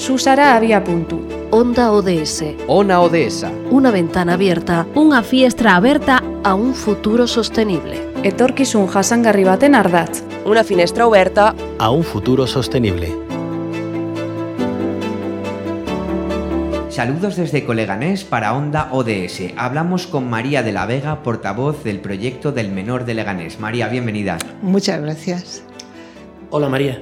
Susara había punto. Onda ODS. Ona ODS. Una ventana abierta Unha fiestra aberta a un futuro sostenible. Etorkizun jasangarri baten ardatz. Una finestra oberta a un futuro sostenible. Saludos desde Coleganés para Onda ODS. Hablamos con María de la Vega, portavoz del proyecto del menor de Leganés. María, bienvenida. Muchas gracias. Hola María,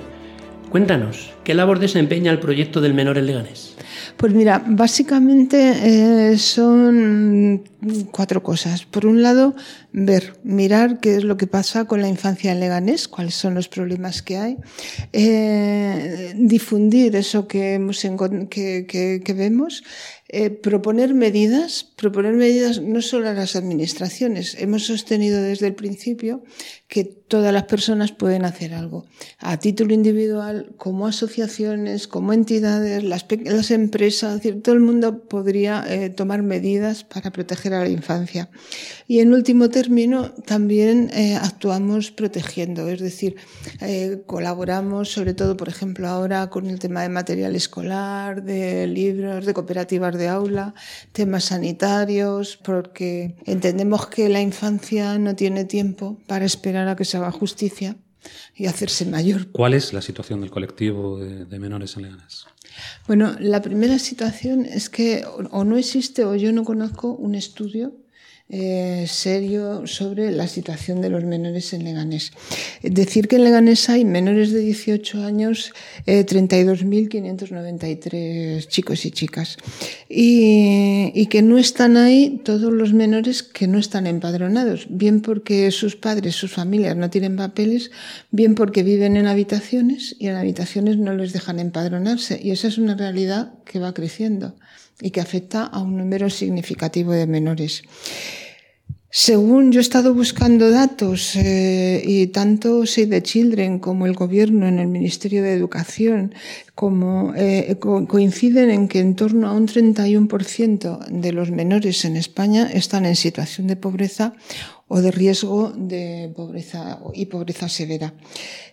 cuéntanos, ¿qué labor desempeña el proyecto del menor en Leganés? Pues mira, básicamente eh, son cuatro cosas. Por un lado, ver, mirar qué es lo que pasa con la infancia en Leganés, cuáles son los problemas que hay, eh, difundir eso que, vemos, eh, proponer medidas, proponer medidas no solo a las administraciones. Hemos sostenido desde el principio que todas las personas pueden hacer algo, a título individual, como asociaciones, como entidades, las, las empresas, es decir, todo el mundo podría eh, tomar medidas para proteger a la infancia. Y en último término, también eh, actuamos protegiendo, es decir, colaboramos sobre todo, por ejemplo, ahora con el tema de material escolar, de libros, de cooperativas de aula, temas sanitarios, porque entendemos que la infancia no tiene tiempo para esperar a que se haga justicia y hacerse mayor. ¿Cuál es la situación del colectivo de, de menores en Leganés? Bueno, la primera situación es que o no existe o yo no conozco un estudio eh, serio sobre la situación de los menores en Leganés. Decir que en Leganés hay menores de 18 años, eh, 32.593 chicos y chicas. Y, y, que no están ahí todos los menores que no están empadronados, bien porque sus padres, sus familias no tienen papeles, bien porque viven en habitaciones y en habitaciones no les dejan empadronarse. Y esa es una realidad que va creciendo y que afecta a un número significativo de menores. Según yo he estado buscando datos eh, y tanto Save the Children como el gobierno en el Ministerio de Educación como, eh, co coinciden en que en torno a un 31% de los menores en España están en situación de pobreza o de riesgo de pobreza y pobreza severa.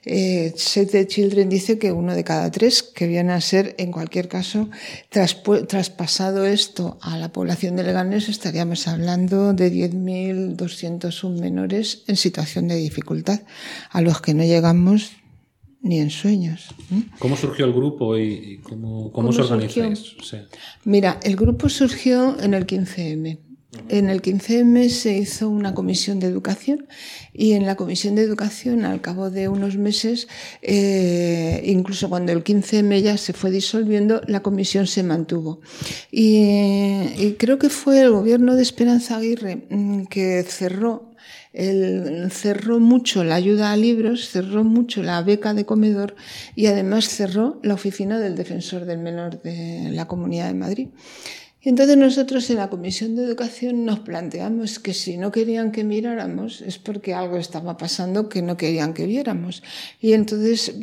Eh, Save the Children dice que uno de cada tres, que viene a ser, en cualquier caso, traspasado esto a la población de Leganés, estaríamos hablando de 10.201 menores en situación de dificultad, a los que no llegamos ni en sueños. ¿Cómo surgió el grupo y cómo, cómo, ¿Cómo se organiza Sí. Mira, el grupo surgió en el 15M. En el 15M se hizo una comisión de educación y en la comisión de educación, al cabo de unos meses, eh, incluso cuando el 15M ya se fue disolviendo, la comisión se mantuvo. Y, y creo que fue el gobierno de Esperanza Aguirre mm, que cerró él cerró mucho la ayuda a libros, cerró mucho la beca de comedor y además cerró la oficina del defensor del menor de la Comunidad de Madrid. Entonces nosotros en la Comisión de Educación nos planteamos que si no querían que miráramos es porque algo estaba pasando que no querían que viéramos. Y entonces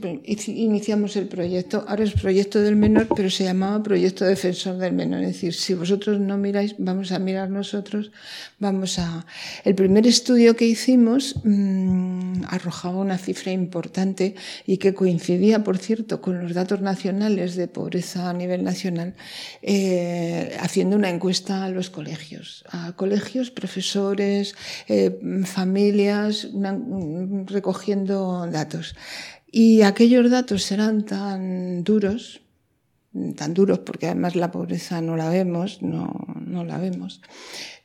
iniciamos el proyecto. Ahora es Proyecto del Menor, pero se llamaba Proyecto Defensor del Menor. Es decir, si vosotros no miráis, vamos a mirar nosotros. Vamos a... El primer estudio que hicimos mmm, arrojaba una cifra importante y que coincidía, por cierto, con los datos nacionales de pobreza a nivel nacional. Eh, haciendo una encuesta a los colegios, a colegios, profesores, eh, familias, una, recogiendo datos. Y aquellos datos eran tan duros, tan duros porque además la pobreza no la vemos, no, no la vemos,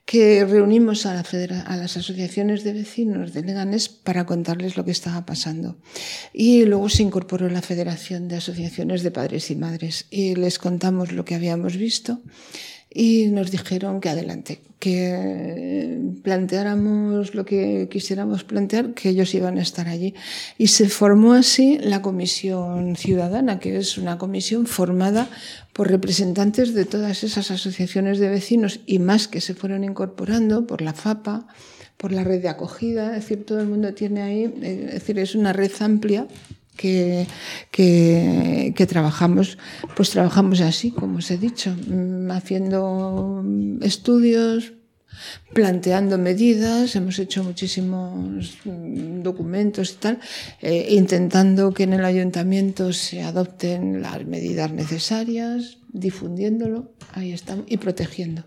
que reunimos a, la a, las asociaciones de vecinos de Leganés para contarles lo que estaba pasando. Y luego se incorporó la Federación de Asociaciones de Padres y Madres y les contamos lo que habíamos visto y nos dijeron que adelante, que planteáramos lo que quisiéramos plantear, que ellos iban a estar allí. Y se formó así la Comisión Ciudadana, que es una comisión formada por representantes de todas esas asociaciones de vecinos y más que se fueron incorporando por la FAPA, por la red de acogida, es decir, todo el mundo tiene ahí, eh, es decir, es una red amplia que, que, trabajamos, pues trabajamos así, como os he dicho, mm, haciendo estudios, planteando medidas, hemos hecho muchísimos mm, documentos y tal, eh, intentando que en el ayuntamiento se adopten las medidas necesarias, difundiéndolo, ahí estamos, y protegiendo.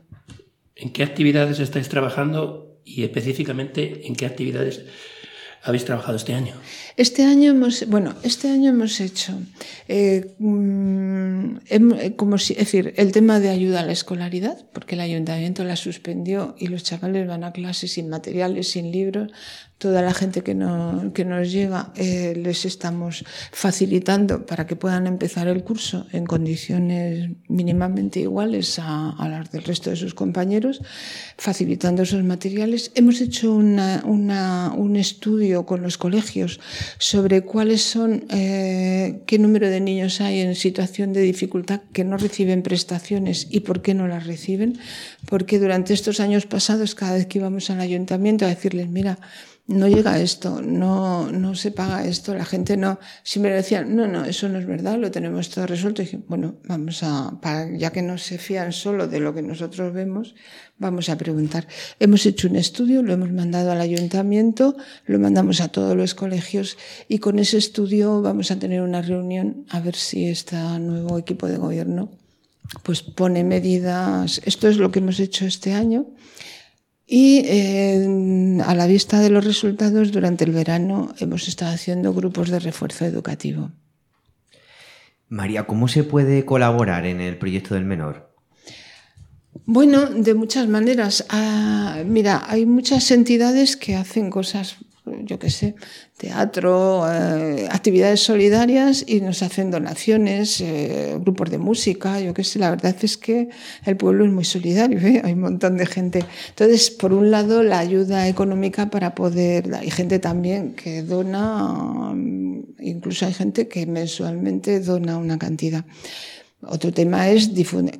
¿En qué actividades estáis trabajando y específicamente en qué actividades habéis trabajado este año? Este año hemos, bueno, este año hemos hecho, eh, mm, eh, como si, es decir, el tema de ayuda a la escolaridad, porque el ayuntamiento la suspendió y los chavales van a clases sin materiales, sin libros, toda la gente que, que nos llega eh, les estamos facilitando para que puedan empezar el curso en condiciones mínimamente iguales a, a las del resto de sus compañeros, facilitando esos materiales. Hemos hecho una, una, un estudio con los colegios sobre cuáles son, eh, qué número de niños hay en situación de dificultad que no reciben prestaciones y por qué no las reciben, porque durante estos años pasados, cada vez que íbamos al ayuntamiento a decirles, mira, no llega esto, no, no se paga esto, la gente no, siempre decían, no, no, eso no es verdad, lo tenemos todo resuelto. Y dije, bueno, vamos a, para, ya que no se fían solo de lo que nosotros vemos, vamos a preguntar. Hemos hecho un estudio, lo hemos mandado al ayuntamiento, lo mandamos a todos los colegios y con ese estudio vamos a tener una reunión a ver si este nuevo equipo de gobierno pues pone medidas. Esto es lo que hemos hecho este año y eh, a la vista de los resultados, durante el verano hemos estado haciendo grupos de refuerzo educativo. María, ¿cómo se puede colaborar en el proyecto del menor? Bueno, de muchas maneras. Ah, mira, hay muchas entidades que hacen cosas yo qué sé, teatro, eh, actividades solidarias y nos hacen donaciones, eh, grupos de música, yo qué sé, la verdad es que el pueblo es muy solidario, ¿eh? hay un montón de gente. Entonces, por un lado, la ayuda económica para poder, hay gente también que dona, incluso hay gente que mensualmente dona una cantidad. Otro tema es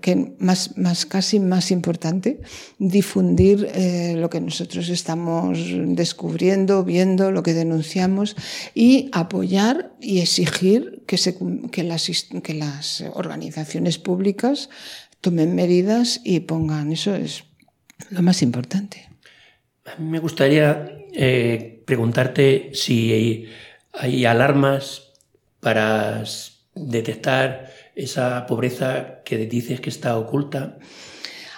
que más, casi más importante, difundir eh, lo que nosotros estamos descubriendo, viendo, lo que denunciamos y apoyar y exigir que, las, que las organizaciones públicas tomen medidas y pongan. Eso es lo más importante. A mí me gustaría eh, preguntarte si hay alarmas para detectar esa pobreza que dices que está oculta?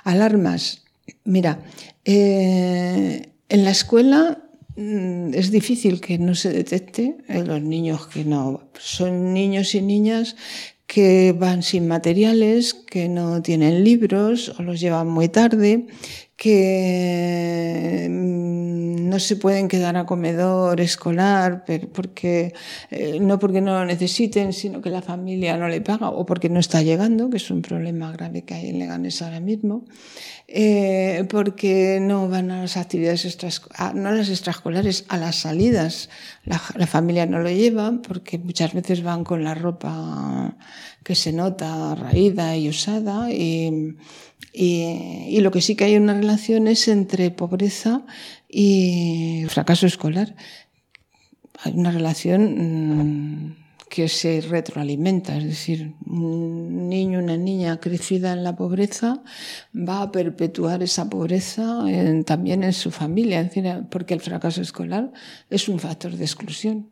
Alarmas. Mira, eh, en la escuela mm, es difícil que no se detecte en los niños que no son niños y niñas que van sin materiales, que no tienen libros o los llevan muy tarde, que no se pueden quedar a comedor escolar porque eh, no porque no lo necesiten, sino que la familia no le paga o porque no está llegando, que es un problema grave que hay en Leganés ahora mismo, eh, porque no van a las actividades extraescolares, no a las extraescolares, a las salidas. La, la familia no lo lleva porque muchas veces van con la ropa que se nota raída y usada y y, lo que sí que hay una relación es entre pobreza y fracaso escolar. Hay una relación mm, que se retroalimenta, es decir, un niño, una niña crecida en la pobreza va a perpetuar esa pobreza también en su familia, porque el fracaso escolar es un factor de exclusión.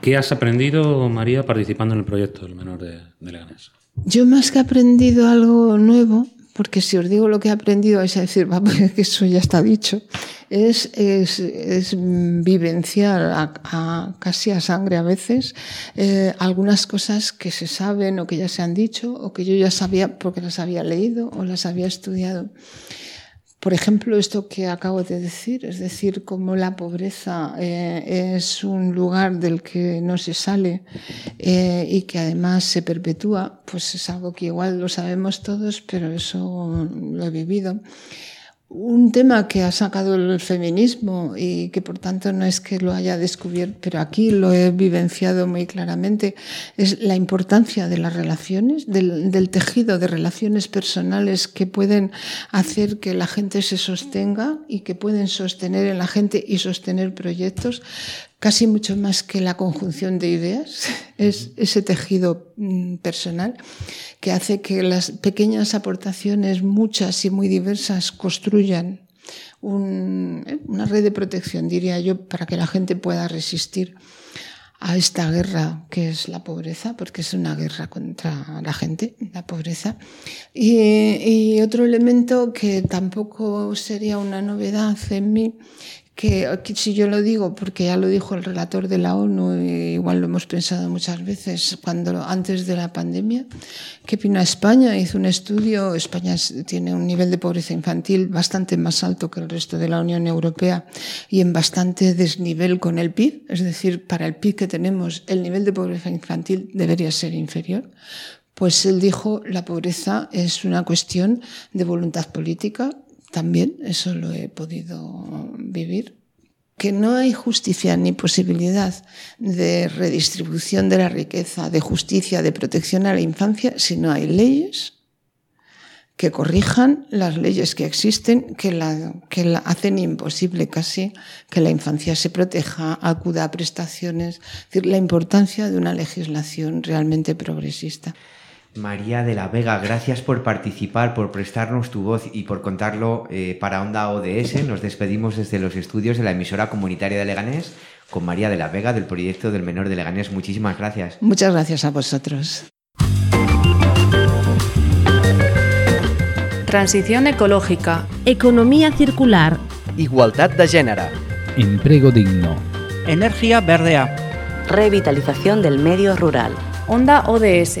¿Qué has aprendido, María, participando en el proyecto del menor de, de Leganés? Yo más que he aprendido algo nuevo, porque si os digo lo que he aprendido vais a decir, va, pues eso ya está dicho, es, es, es vivenciar a, casi a sangre a veces eh, algunas cosas que se saben o que ya se han dicho o que yo ya sabía porque las había leído o las había estudiado. Por ejemplo, esto que acabo de decir, es decir, como la pobreza eh, es un lugar del que no se sale eh, y que además se perpetúa, pues es algo que igual lo sabemos todos, pero eso lo he vivido. Un tema que ha sacado el feminismo y que por tanto no es que lo haya descubierto, pero aquí lo he vivenciado muy claramente, es la importancia de las relaciones, del, tejido de relaciones personales que pueden hacer que la gente se sostenga y que pueden sostener en la gente y sostener proyectos, casi mucho más que la conjunción de ideas, es ese tejido mm, personal que hace que las pequeñas aportaciones, muchas y muy diversas, construyan un, eh, una red de protección, diría yo, para que la gente pueda resistir a esta guerra que es la pobreza, porque es una guerra contra la gente, la pobreza. Y, y otro elemento que tampoco sería una novedad en mí que si yo lo digo porque ya lo dijo el relator de la ONU, y igual lo hemos pensado muchas veces cuando antes de la pandemia, que vino a España, hizo un estudio, España tiene un nivel de pobreza infantil bastante más alto que el resto de la Unión Europea y en bastante desnivel con el PIB, es decir, para el PIB que tenemos el nivel de pobreza infantil debería ser inferior. Pues él dijo, la pobreza es una cuestión de voluntad política, también eso lo he podido vivir, que no hay justicia ni posibilidad de redistribución de la riqueza, de justicia, de protección a la infancia, si no hay leyes que corrijan las leyes que existen, que la, que la hacen imposible casi que la infancia se proteja, acuda a prestaciones, es decir, la importancia de una legislación realmente progresista. María de la Vega, gracias por participar, por prestarnos tu voz y por contarlo eh, para Onda ODS. Nos despedimos desde los estudios de la emisora comunitaria de Leganés con María de la Vega del proyecto del Menor de Leganés. Muchísimas gracias. Muchas gracias a vosotros. Transición ecológica. Economía circular. Igualdad de género. Empleo digno. Energía verdea. Revitalización del medio rural. Onda ODS